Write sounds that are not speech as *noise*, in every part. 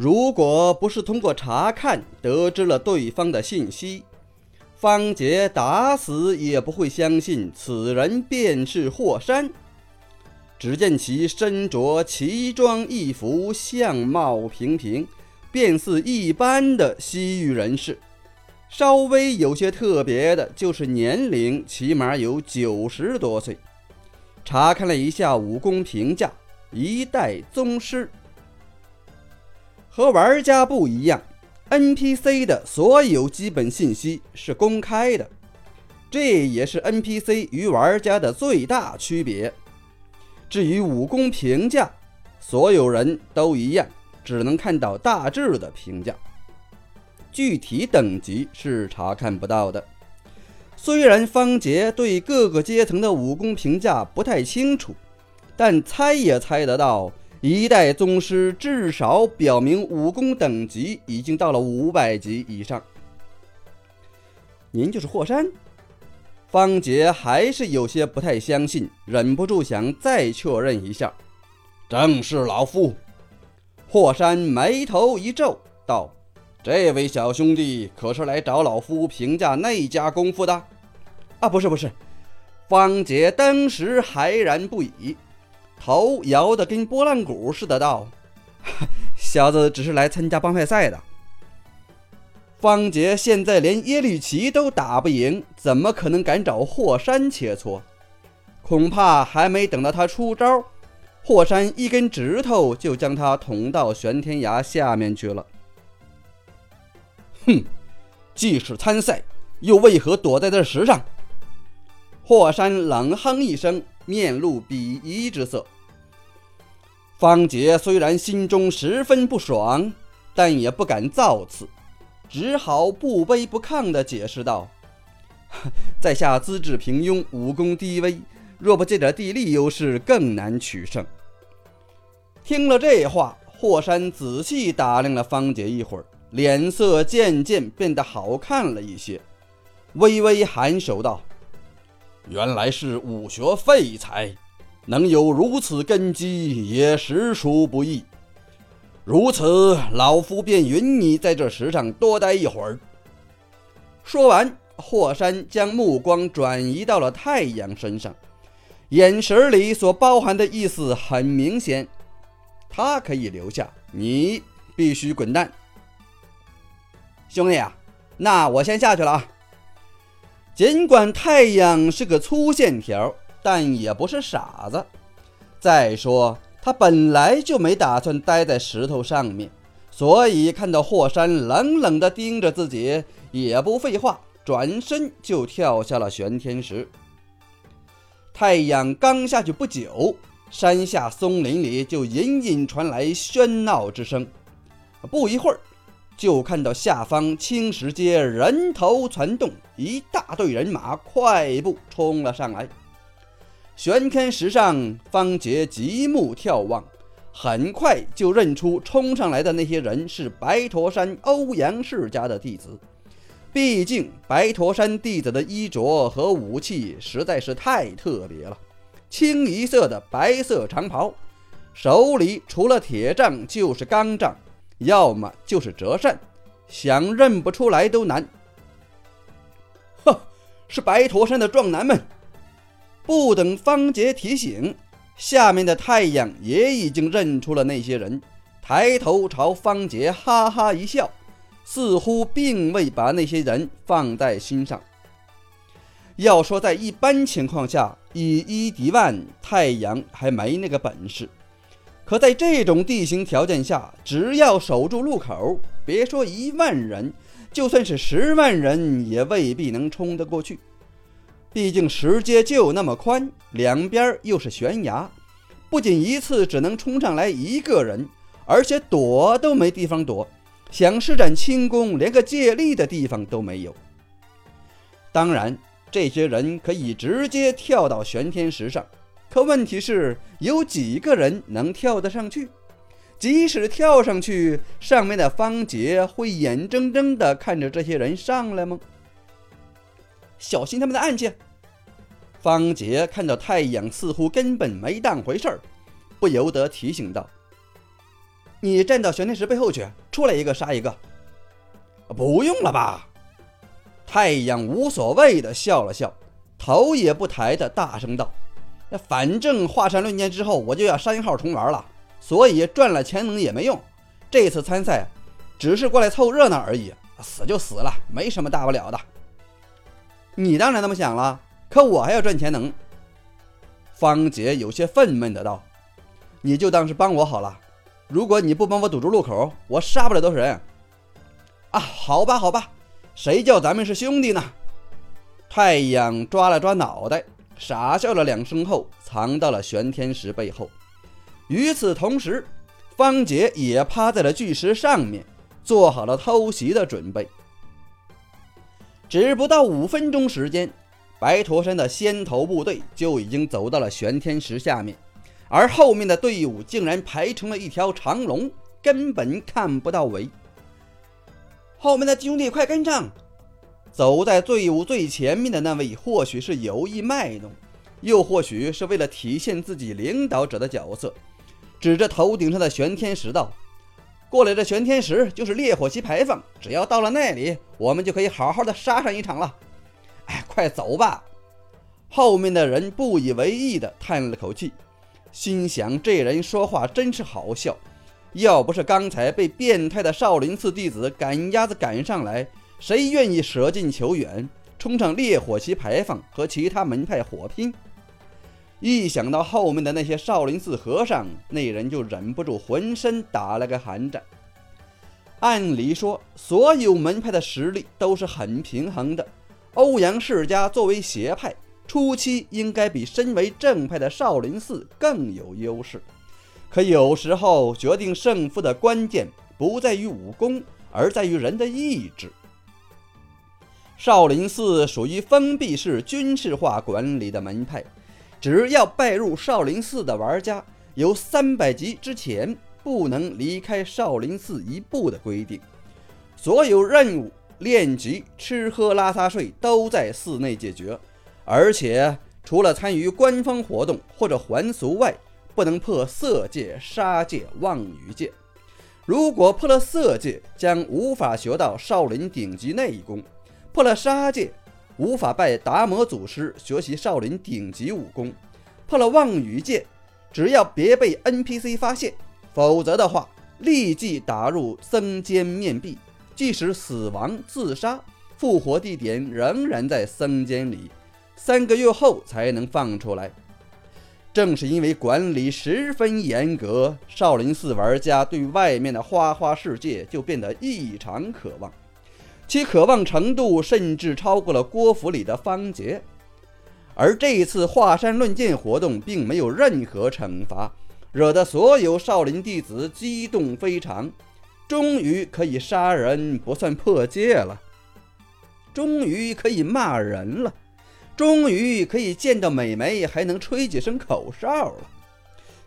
如果不是通过查看得知了对方的信息，方杰打死也不会相信此人便是霍山。只见其身着奇装异服，相貌平平，便似一般的西域人士。稍微有些特别的就是年龄，起码有九十多岁。查看了一下武功评价，一代宗师。和玩家不一样，NPC 的所有基本信息是公开的，这也是 NPC 与玩家的最大区别。至于武功评价，所有人都一样，只能看到大致的评价，具体等级是查看不到的。虽然方杰对各个阶层的武功评价不太清楚，但猜也猜得到。一代宗师至少表明武功等级已经到了五百级以上。您就是霍山？方杰还是有些不太相信，忍不住想再确认一下。正是老夫。霍山眉头一皱，道：“这位小兄弟可是来找老夫评价那家功夫的？”啊，不是，不是。方杰当时骇然不已。头摇得跟拨浪鼓似的，道：“ *laughs* 小子只是来参加帮派赛的。方杰现在连耶律齐都打不赢，怎么可能敢找霍山切磋？恐怕还没等到他出招，霍山一根指头就将他捅到玄天崖下面去了。哼，既是参赛，又为何躲在这石上？”霍山冷哼一声。面露鄙夷之色。方杰虽然心中十分不爽，但也不敢造次，只好不卑不亢地解释道：“在下资质平庸，武功低微，若不借点地利优势，更难取胜。”听了这话，霍山仔细打量了方杰一会儿，脸色渐渐变得好看了一些，微微颔首道。原来是武学废材，能有如此根基也实属不易。如此，老夫便允你在这石上多待一会儿。说完，霍山将目光转移到了太阳身上，眼神里所包含的意思很明显：他可以留下，你必须滚蛋。兄弟啊，那我先下去了啊。尽管太阳是个粗线条，但也不是傻子。再说，他本来就没打算待在石头上面，所以看到霍山冷冷地盯着自己，也不废话，转身就跳下了玄天石。太阳刚下去不久，山下松林里就隐隐传来喧闹之声。不一会儿。就看到下方青石街人头攒动，一大队人马快步冲了上来。玄天石上，方杰极目眺望，很快就认出冲上来的那些人是白驼山欧阳世家的弟子。毕竟白驼山弟子的衣着和武器实在是太特别了，清一色的白色长袍，手里除了铁杖就是钢杖。要么就是折扇，想认不出来都难。呵，是白驼山的壮男们。不等方杰提醒，下面的太阳也已经认出了那些人，抬头朝方杰哈哈一笑，似乎并未把那些人放在心上。要说在一般情况下，以一敌万，太阳还没那个本事。可在这种地形条件下，只要守住路口，别说一万人，就算是十万人也未必能冲得过去。毕竟石阶就那么宽，两边又是悬崖，不仅一次只能冲上来一个人，而且躲都没地方躲，想施展轻功，连个借力的地方都没有。当然，这些人可以直接跳到玄天石上。可问题是，有几个人能跳得上去？即使跳上去，上面的方杰会眼睁睁地看着这些人上来吗？小心他们的暗器！方杰看到太阳似乎根本没当回事儿，不由得提醒道：“你站到玄天石背后去，出来一个杀一个。不用了吧？太阳无所谓的笑了笑，头也不抬的大声道：“反正华山论剑之后我就要删号重玩了，所以赚了潜能也没用。这次参赛只是过来凑热闹而已，死就死了，没什么大不了的。”你当然那么想了，可我还要赚钱能。方杰有些愤懑的道：“你就当是帮我好了。如果你不帮我堵住路口，我杀不了多少人。”啊，好吧，好吧，谁叫咱们是兄弟呢？太阳抓了抓脑袋，傻笑了两声后，藏到了玄天石背后。与此同时，方杰也趴在了巨石上面，做好了偷袭的准备。只不到五分钟时间，白驼山的先头部队就已经走到了玄天石下面，而后面的队伍竟然排成了一条长龙，根本看不到尾。后面的兄弟快跟上！走在队伍最前面的那位，或许是有意卖弄，又或许是为了体现自己领导者的角色，指着头顶上的玄天石道：“过来的玄天石就是烈火旗牌坊，只要到了那里，我们就可以好好的杀上一场了。”哎，快走吧！后面的人不以为意的叹了口气，心想：这人说话真是好笑。要不是刚才被变态的少林寺弟子赶鸭子赶上来，谁愿意舍近求远，冲上烈火旗牌坊和其他门派火拼？一想到后面的那些少林寺和尚，那人就忍不住浑身打了个寒战。按理说，所有门派的实力都是很平衡的。欧阳世家作为邪派，初期应该比身为正派的少林寺更有优势。可有时候，决定胜负的关键不在于武功，而在于人的意志。少林寺属于封闭式军事化管理的门派，只要拜入少林寺的玩家，有三百级之前不能离开少林寺一步的规定。所有任务、练级、吃喝拉撒睡都在寺内解决，而且除了参与官方活动或者还俗外，不能破色戒、杀戒、妄语戒。如果破了色戒，将无法学到少林顶级内功；破了杀戒，无法拜达摩祖师学习少林顶级武功；破了妄语戒，只要别被 NPC 发现，否则的话，立即打入僧间面壁。即使死亡、自杀、复活地点仍然在僧间里，三个月后才能放出来。正是因为管理十分严格，少林寺玩家对外面的花花世界就变得异常渴望，其渴望程度甚至超过了郭府里的方杰。而这一次华山论剑活动并没有任何惩罚，惹得所有少林弟子激动非常。终于可以杀人不算破戒了，终于可以骂人了。终于可以见到美眉，还能吹几声口哨了。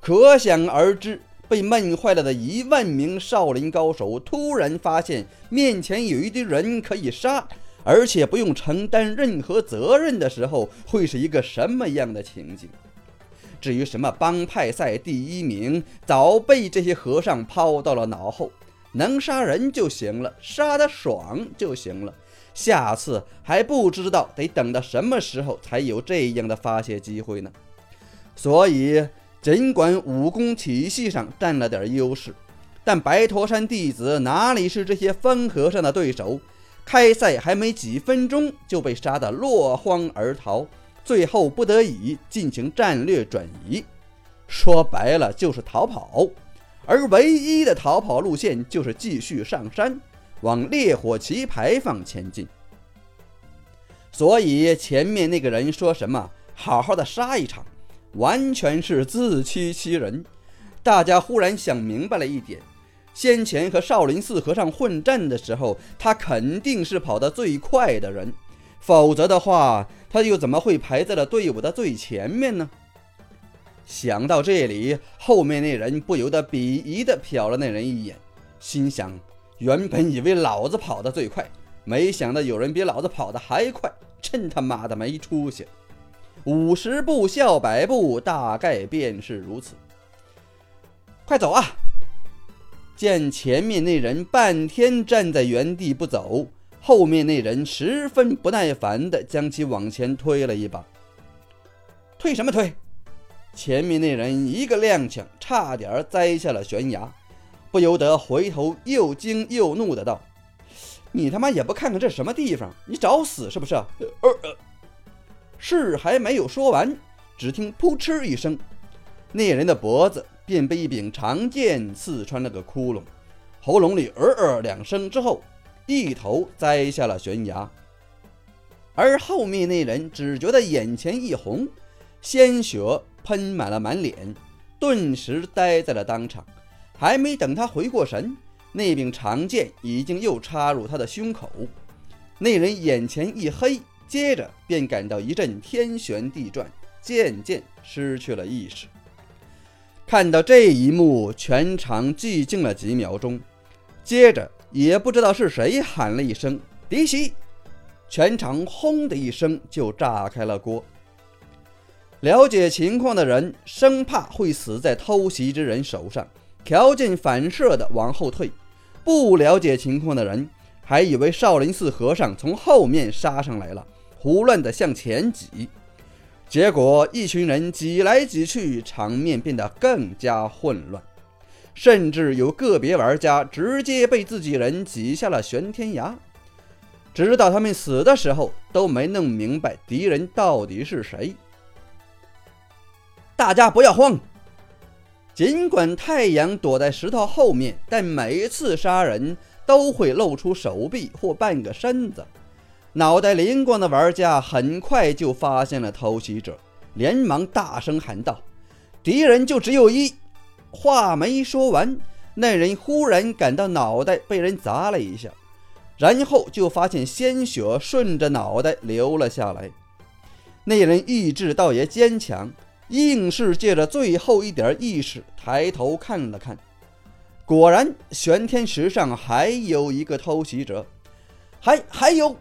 可想而知，被闷坏了的一万名少林高手突然发现面前有一堆人可以杀，而且不用承担任何责任的时候，会是一个什么样的情景？至于什么帮派赛第一名，早被这些和尚抛到了脑后。能杀人就行了，杀得爽就行了。下次还不知道得等到什么时候才有这样的发泄机会呢。所以，尽管武功体系上占了点优势，但白驼山弟子哪里是这些疯和尚的对手？开赛还没几分钟就被杀得落荒而逃，最后不得已进行战略转移，说白了就是逃跑。而唯一的逃跑路线就是继续上山。往烈火旗牌坊前进，所以前面那个人说什么“好好的杀一场”，完全是自欺欺人。大家忽然想明白了一点：先前和少林寺和尚混战的时候，他肯定是跑得最快的人，否则的话，他又怎么会排在了队伍的最前面呢？想到这里，后面那人不由得鄙夷地瞟了那人一眼，心想。原本以为老子跑得最快，没想到有人比老子跑得还快，真他妈的没出息！五十步笑百步，大概便是如此。快走啊！见前面那人半天站在原地不走，后面那人十分不耐烦地将其往前推了一把。推什么推？前面那人一个踉跄，差点栽下了悬崖，不由得回头又惊又怒的道：“你他妈也不看看这什么地方？你找死是不是？”呃，事还没有说完，只听“噗嗤”一声，那人的脖子。便被一柄长剑刺穿了个窟窿，喉咙里“呃呃”两声之后，一头栽下了悬崖。而后面那人只觉得眼前一红，鲜血喷满了满脸，顿时呆在了当场。还没等他回过神，那柄长剑已经又插入他的胸口。那人眼前一黑，接着便感到一阵天旋地转，渐渐失去了意识。看到这一幕，全场寂静了几秒钟。接着，也不知道是谁喊了一声“敌袭”，全场轰的一声就炸开了锅。了解情况的人生怕会死在偷袭之人手上，条件反射的往后退；不了解情况的人还以为少林寺和尚从后面杀上来了，胡乱的向前挤。结果，一群人挤来挤去，场面变得更加混乱，甚至有个别玩家直接被自己人挤下了玄天崖。直到他们死的时候，都没弄明白敌人到底是谁。大家不要慌，尽管太阳躲在石头后面，但每次杀人都会露出手臂或半个身子。脑袋灵光的玩家很快就发现了偷袭者，连忙大声喊道：“敌人就只有一！”话没说完，那人忽然感到脑袋被人砸了一下，然后就发现鲜血顺着脑袋流了下来。那人意志倒也坚强，硬是借着最后一点意识抬头看了看，果然玄天石上还有一个偷袭者，还还有。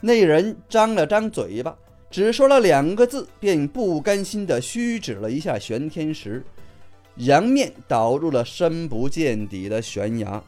那人张了张嘴巴，只说了两个字，便不甘心地虚指了一下玄天石，仰面倒入了深不见底的悬崖。